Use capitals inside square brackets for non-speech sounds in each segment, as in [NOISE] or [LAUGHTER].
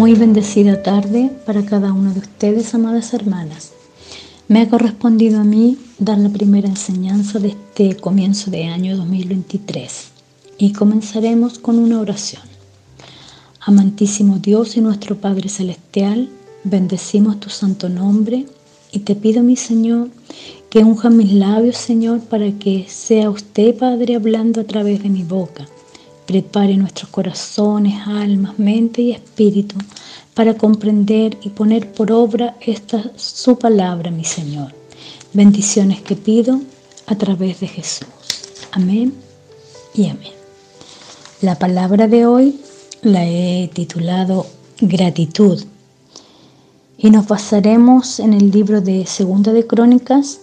Muy bendecida tarde para cada una de ustedes, amadas hermanas. Me ha correspondido a mí dar la primera enseñanza de este comienzo de año 2023 y comenzaremos con una oración. Amantísimo Dios y nuestro Padre Celestial, bendecimos tu santo nombre y te pido, mi Señor, que unja mis labios, Señor, para que sea usted, Padre, hablando a través de mi boca Prepare nuestros corazones, almas, mente y espíritu para comprender y poner por obra esta su palabra, mi Señor. Bendiciones que pido a través de Jesús. Amén y amén. La palabra de hoy la he titulado Gratitud y nos basaremos en el libro de Segunda de Crónicas,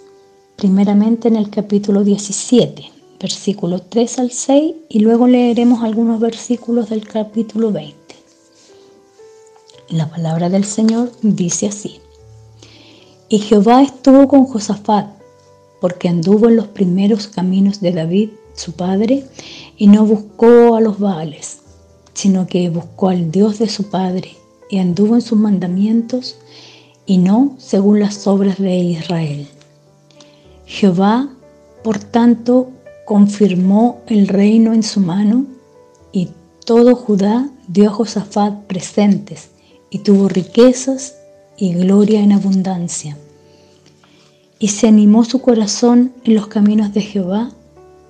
primeramente en el capítulo 17 versículos 3 al 6 y luego leeremos algunos versículos del capítulo 20. La palabra del Señor dice así. Y Jehová estuvo con Josafat, porque anduvo en los primeros caminos de David, su padre, y no buscó a los Baales, sino que buscó al Dios de su padre, y anduvo en sus mandamientos, y no según las obras de Israel. Jehová, por tanto, confirmó el reino en su mano y todo Judá dio a Josafat presentes y tuvo riquezas y gloria en abundancia. Y se animó su corazón en los caminos de Jehová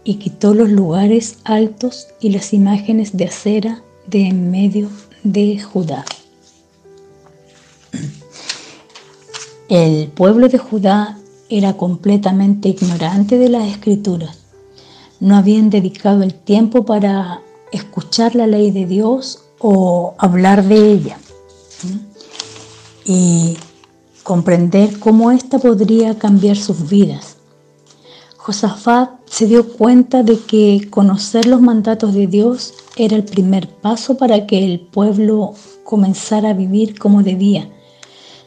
y quitó los lugares altos y las imágenes de acera de en medio de Judá. El pueblo de Judá era completamente ignorante de las escrituras no habían dedicado el tiempo para escuchar la ley de Dios o hablar de ella y comprender cómo ésta podría cambiar sus vidas. Josafat se dio cuenta de que conocer los mandatos de Dios era el primer paso para que el pueblo comenzara a vivir como debía,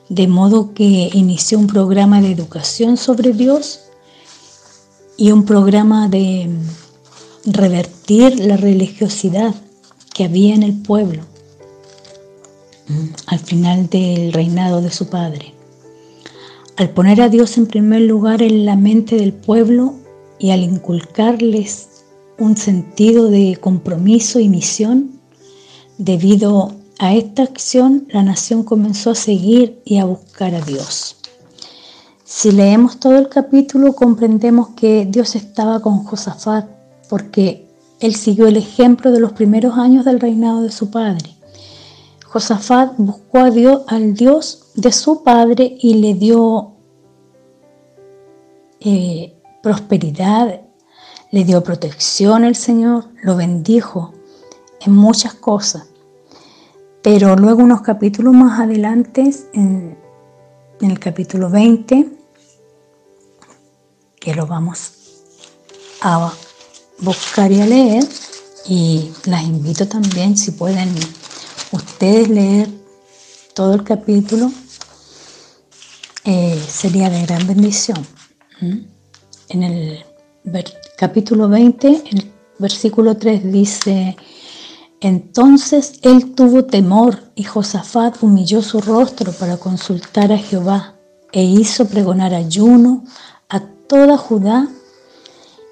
de modo que inició un programa de educación sobre Dios y un programa de revertir la religiosidad que había en el pueblo al final del reinado de su padre. Al poner a Dios en primer lugar en la mente del pueblo y al inculcarles un sentido de compromiso y misión, debido a esta acción la nación comenzó a seguir y a buscar a Dios. Si leemos todo el capítulo comprendemos que Dios estaba con Josafat porque él siguió el ejemplo de los primeros años del reinado de su padre. Josafat buscó a Dios, al Dios de su padre y le dio eh, prosperidad, le dio protección el Señor, lo bendijo en muchas cosas. Pero luego unos capítulos más adelante, en, en el capítulo 20, que lo vamos a buscar y a leer. Y las invito también, si pueden ustedes leer todo el capítulo, eh, sería de gran bendición. En el capítulo 20, en el versículo 3 dice, entonces él tuvo temor y Josafat humilló su rostro para consultar a Jehová e hizo pregonar ayuno, toda Judá,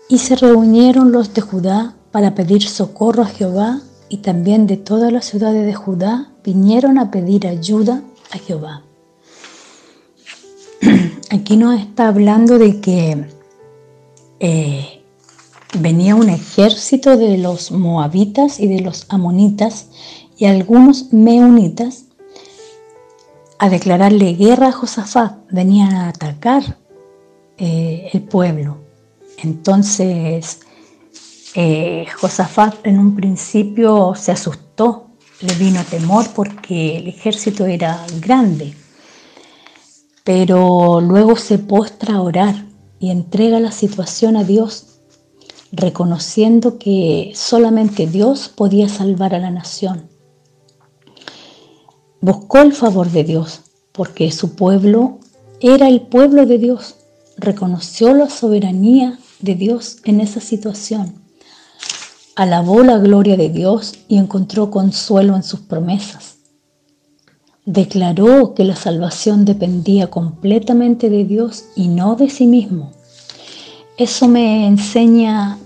y se reunieron los de Judá para pedir socorro a Jehová, y también de todas las ciudades de Judá vinieron a pedir ayuda a Jehová. [CLEARS THROAT] Aquí nos está hablando de que eh, venía un ejército de los moabitas y de los amonitas y algunos meunitas a declararle guerra a Josafat, venían a atacar eh, el pueblo. Entonces, eh, Josafat en un principio se asustó, le vino temor porque el ejército era grande, pero luego se postra a orar y entrega la situación a Dios, reconociendo que solamente Dios podía salvar a la nación. Buscó el favor de Dios porque su pueblo era el pueblo de Dios reconoció la soberanía de Dios en esa situación, alabó la gloria de Dios y encontró consuelo en sus promesas. declaró que la salvación dependía completamente de Dios y no de sí mismo. Eso me enseña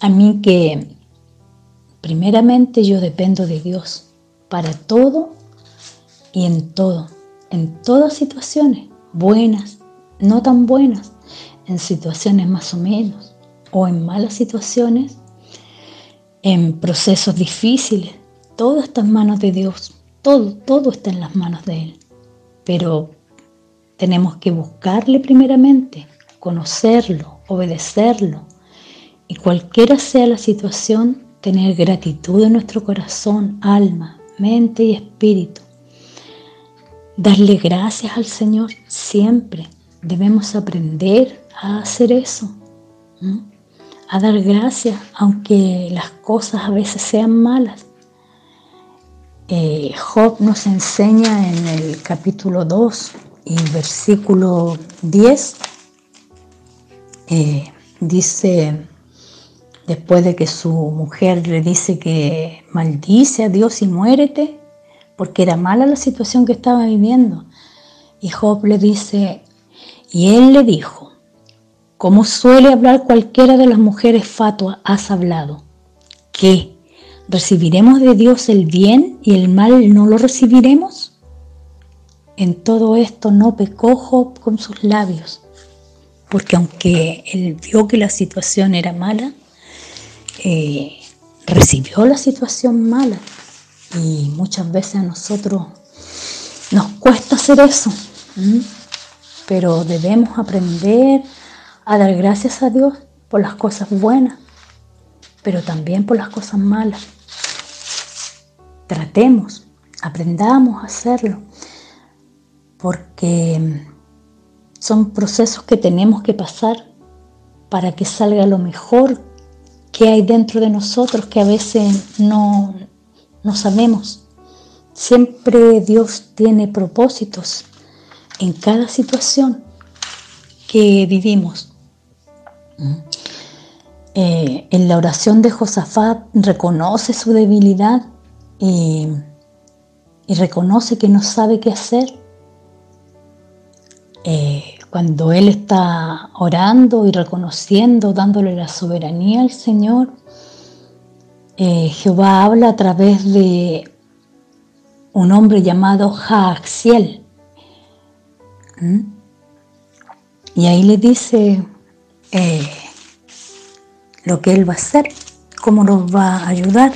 a mí que primeramente yo dependo de Dios para todo y en todo, en todas situaciones, buenas, no tan buenas, en situaciones más o menos, o en malas situaciones, en procesos difíciles, todo está en manos de Dios, todo, todo está en las manos de Él. Pero tenemos que buscarle primeramente, conocerlo, obedecerlo. Y cualquiera sea la situación, tener gratitud en nuestro corazón, alma, mente y espíritu. Darle gracias al Señor siempre. Debemos aprender a hacer eso. A dar gracias aunque las cosas a veces sean malas. Eh, Job nos enseña en el capítulo 2 y versículo 10, eh, dice, después de que su mujer le dice que maldice a Dios y muérete, porque era mala la situación que estaba viviendo. Y Job le dice, y él le dijo, como suele hablar cualquiera de las mujeres fatuas, has hablado, ¿qué? ¿Recibiremos de Dios el bien y el mal no lo recibiremos? En todo esto no pecó Job con sus labios, porque aunque él vio que la situación era mala, eh, recibió la situación mala. Y muchas veces a nosotros nos cuesta hacer eso, pero debemos aprender a dar gracias a Dios por las cosas buenas, pero también por las cosas malas tratemos, aprendamos a hacerlo, porque son procesos que tenemos que pasar para que salga lo mejor que hay dentro de nosotros que a veces no, no sabemos. Siempre Dios tiene propósitos en cada situación que vivimos. Eh, en la oración de Josafat reconoce su debilidad y, reconoce que no sabe qué hacer. Eh, cuando él está orando y reconociendo, dándole la soberanía al Señor, eh, Jehová habla a través de un hombre llamado Jaaxiel. ¿Mm? Y ahí le dice eh, lo que él va a hacer, cómo nos va a ayudar.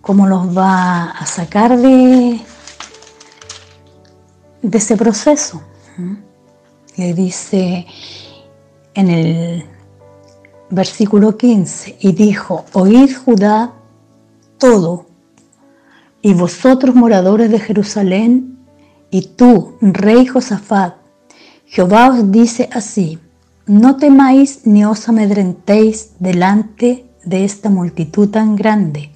Cómo los va a sacar de, de ese proceso. Le dice en el versículo 15, y dijo, oíd Judá todo, y vosotros moradores de Jerusalén, y tú, rey Josafat, Jehová os dice así, no temáis ni os amedrentéis delante de esta multitud tan grande,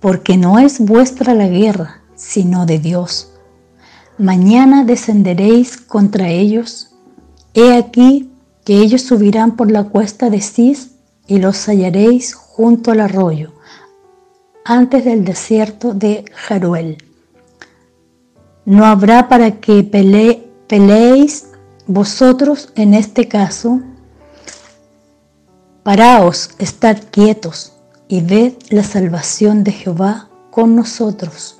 porque no es vuestra la guerra, sino de Dios. Mañana descenderéis contra ellos. He aquí que ellos subirán por la cuesta de Cis y los hallaréis junto al arroyo, antes del desierto de Jaruel. No habrá para que peleéis vosotros en este caso. Paraos, estad quietos y ved la salvación de Jehová con nosotros.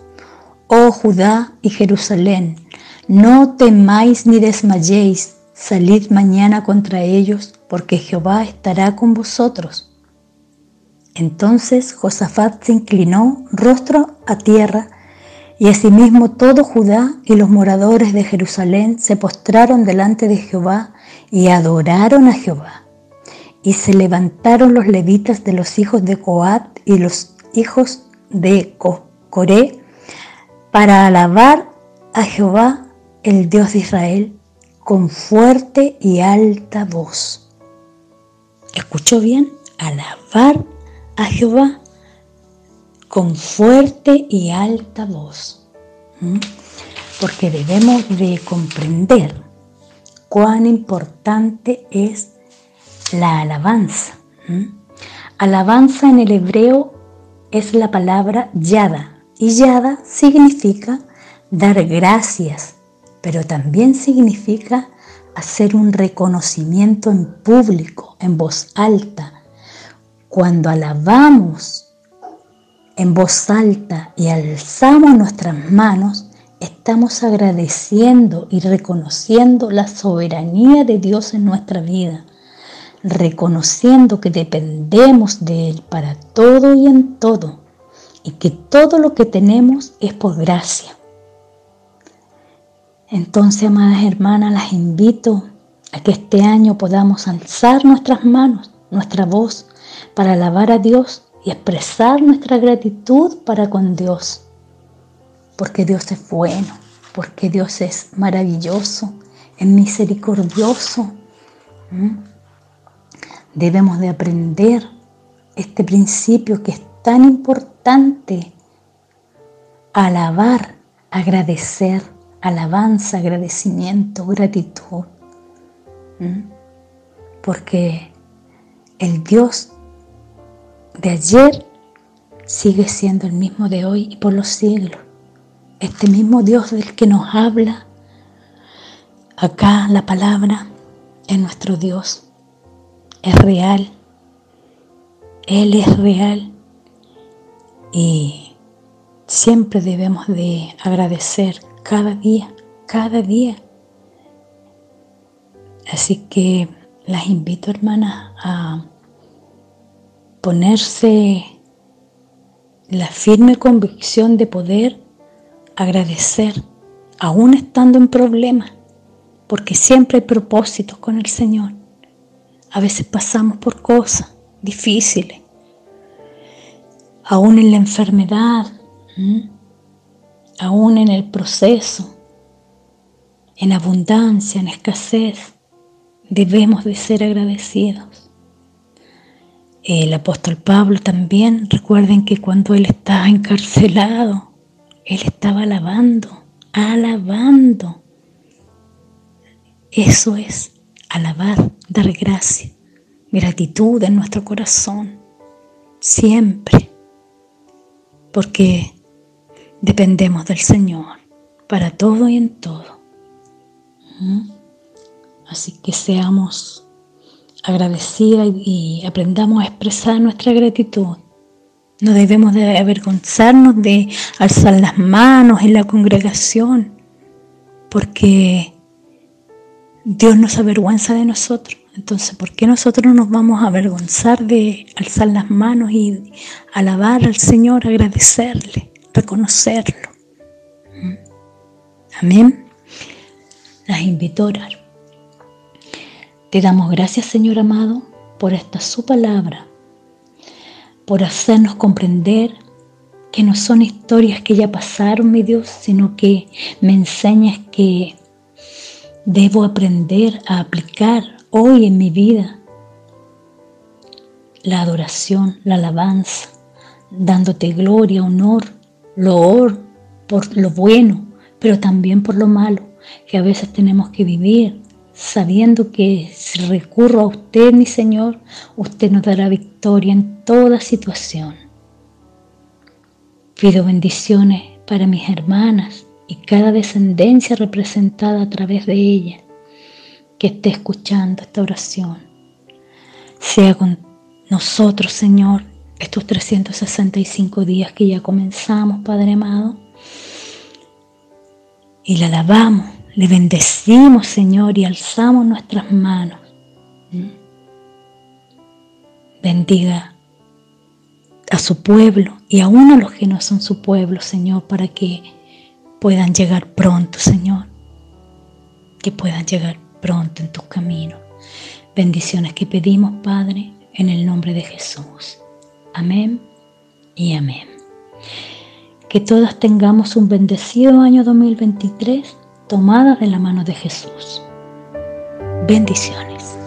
Oh Judá y Jerusalén, no temáis ni desmayéis, salid mañana contra ellos, porque Jehová estará con vosotros. Entonces Josafat se inclinó rostro a tierra, y asimismo todo Judá y los moradores de Jerusalén se postraron delante de Jehová y adoraron a Jehová. Y se levantaron los levitas de los hijos de Coat y los hijos de Coré para alabar a Jehová, el Dios de Israel, con fuerte y alta voz. ¿Escuchó bien? Alabar a Jehová con fuerte y alta voz. Porque debemos de comprender cuán importante es la alabanza. Alabanza en el hebreo es la palabra yada Y yada significa dar gracias, pero también significa hacer un reconocimiento en público, en voz alta. Cuando alabamos en voz alta y alzamos nuestras manos, estamos agradeciendo y reconociendo la soberanía de Dios en nuestra vida, reconociendo que dependemos de Él para todo y en todo, y que todo lo que tenemos es por gracia. Entonces, amadas hermanas, las invito a que este año podamos alzar nuestras manos, nuestra voz, para alabar a Dios y expresar nuestra gratitud para con Dios. Porque Dios es bueno, porque Dios es maravilloso, es misericordioso. Debemos de aprender este principio que es tan importante. Alabar, agradecer alabanza, agradecimiento, gratitud. Porque el Dios de ayer sigue siendo el mismo de hoy y por los siglos. Este mismo Dios del que nos habla acá la palabra es nuestro Dios. Es real. Él es real. Y siempre debemos de agradecer cada día, cada día. Así que las invito, hermanas, a ponerse la firme convicción de poder agradecer, aún estando en problemas, porque siempre hay propósitos con el Señor. A veces pasamos por cosas difíciles, aún en la enfermedad aún en el proceso, en abundancia, en escasez, debemos de ser agradecidos. El apóstol Pablo también, recuerden que cuando él estaba encarcelado, él estaba alabando, alabando. Eso es alabar, dar gracia, gratitud en nuestro corazón, siempre, porque Dependemos del Señor para todo y en todo. ¿Mm? Así que seamos agradecidas y aprendamos a expresar nuestra gratitud. No debemos de avergonzarnos de alzar las manos en la congregación, porque Dios nos avergüenza de nosotros. Entonces, ¿por qué nosotros nos vamos a avergonzar de alzar las manos y alabar al Señor, agradecerle? reconocerlo. Amén. Las invito a orar. Te damos gracias, Señor amado, por esta su palabra, por hacernos comprender que no son historias que ya pasaron, mi Dios, sino que me enseñas que debo aprender a aplicar hoy en mi vida la adoración, la alabanza, dándote gloria, honor loor por lo bueno, pero también por lo malo, que a veces tenemos que vivir sabiendo que si recurro a usted, mi Señor, usted nos dará victoria en toda situación. Pido bendiciones para mis hermanas y cada descendencia representada a través de ella que esté escuchando esta oración. Sea con nosotros, Señor, estos 365 días que ya comenzamos, Padre amado. Y le alabamos, le bendecimos, Señor, y alzamos nuestras manos. Bendiga a su pueblo y aún a los que no son su pueblo, Señor, para que puedan llegar pronto, Señor. Que puedan llegar pronto en tus caminos. Bendiciones que pedimos, Padre, en el nombre de Jesús. Amén y amén. Que todas tengamos un bendecido año 2023 tomada de la mano de Jesús. Bendiciones.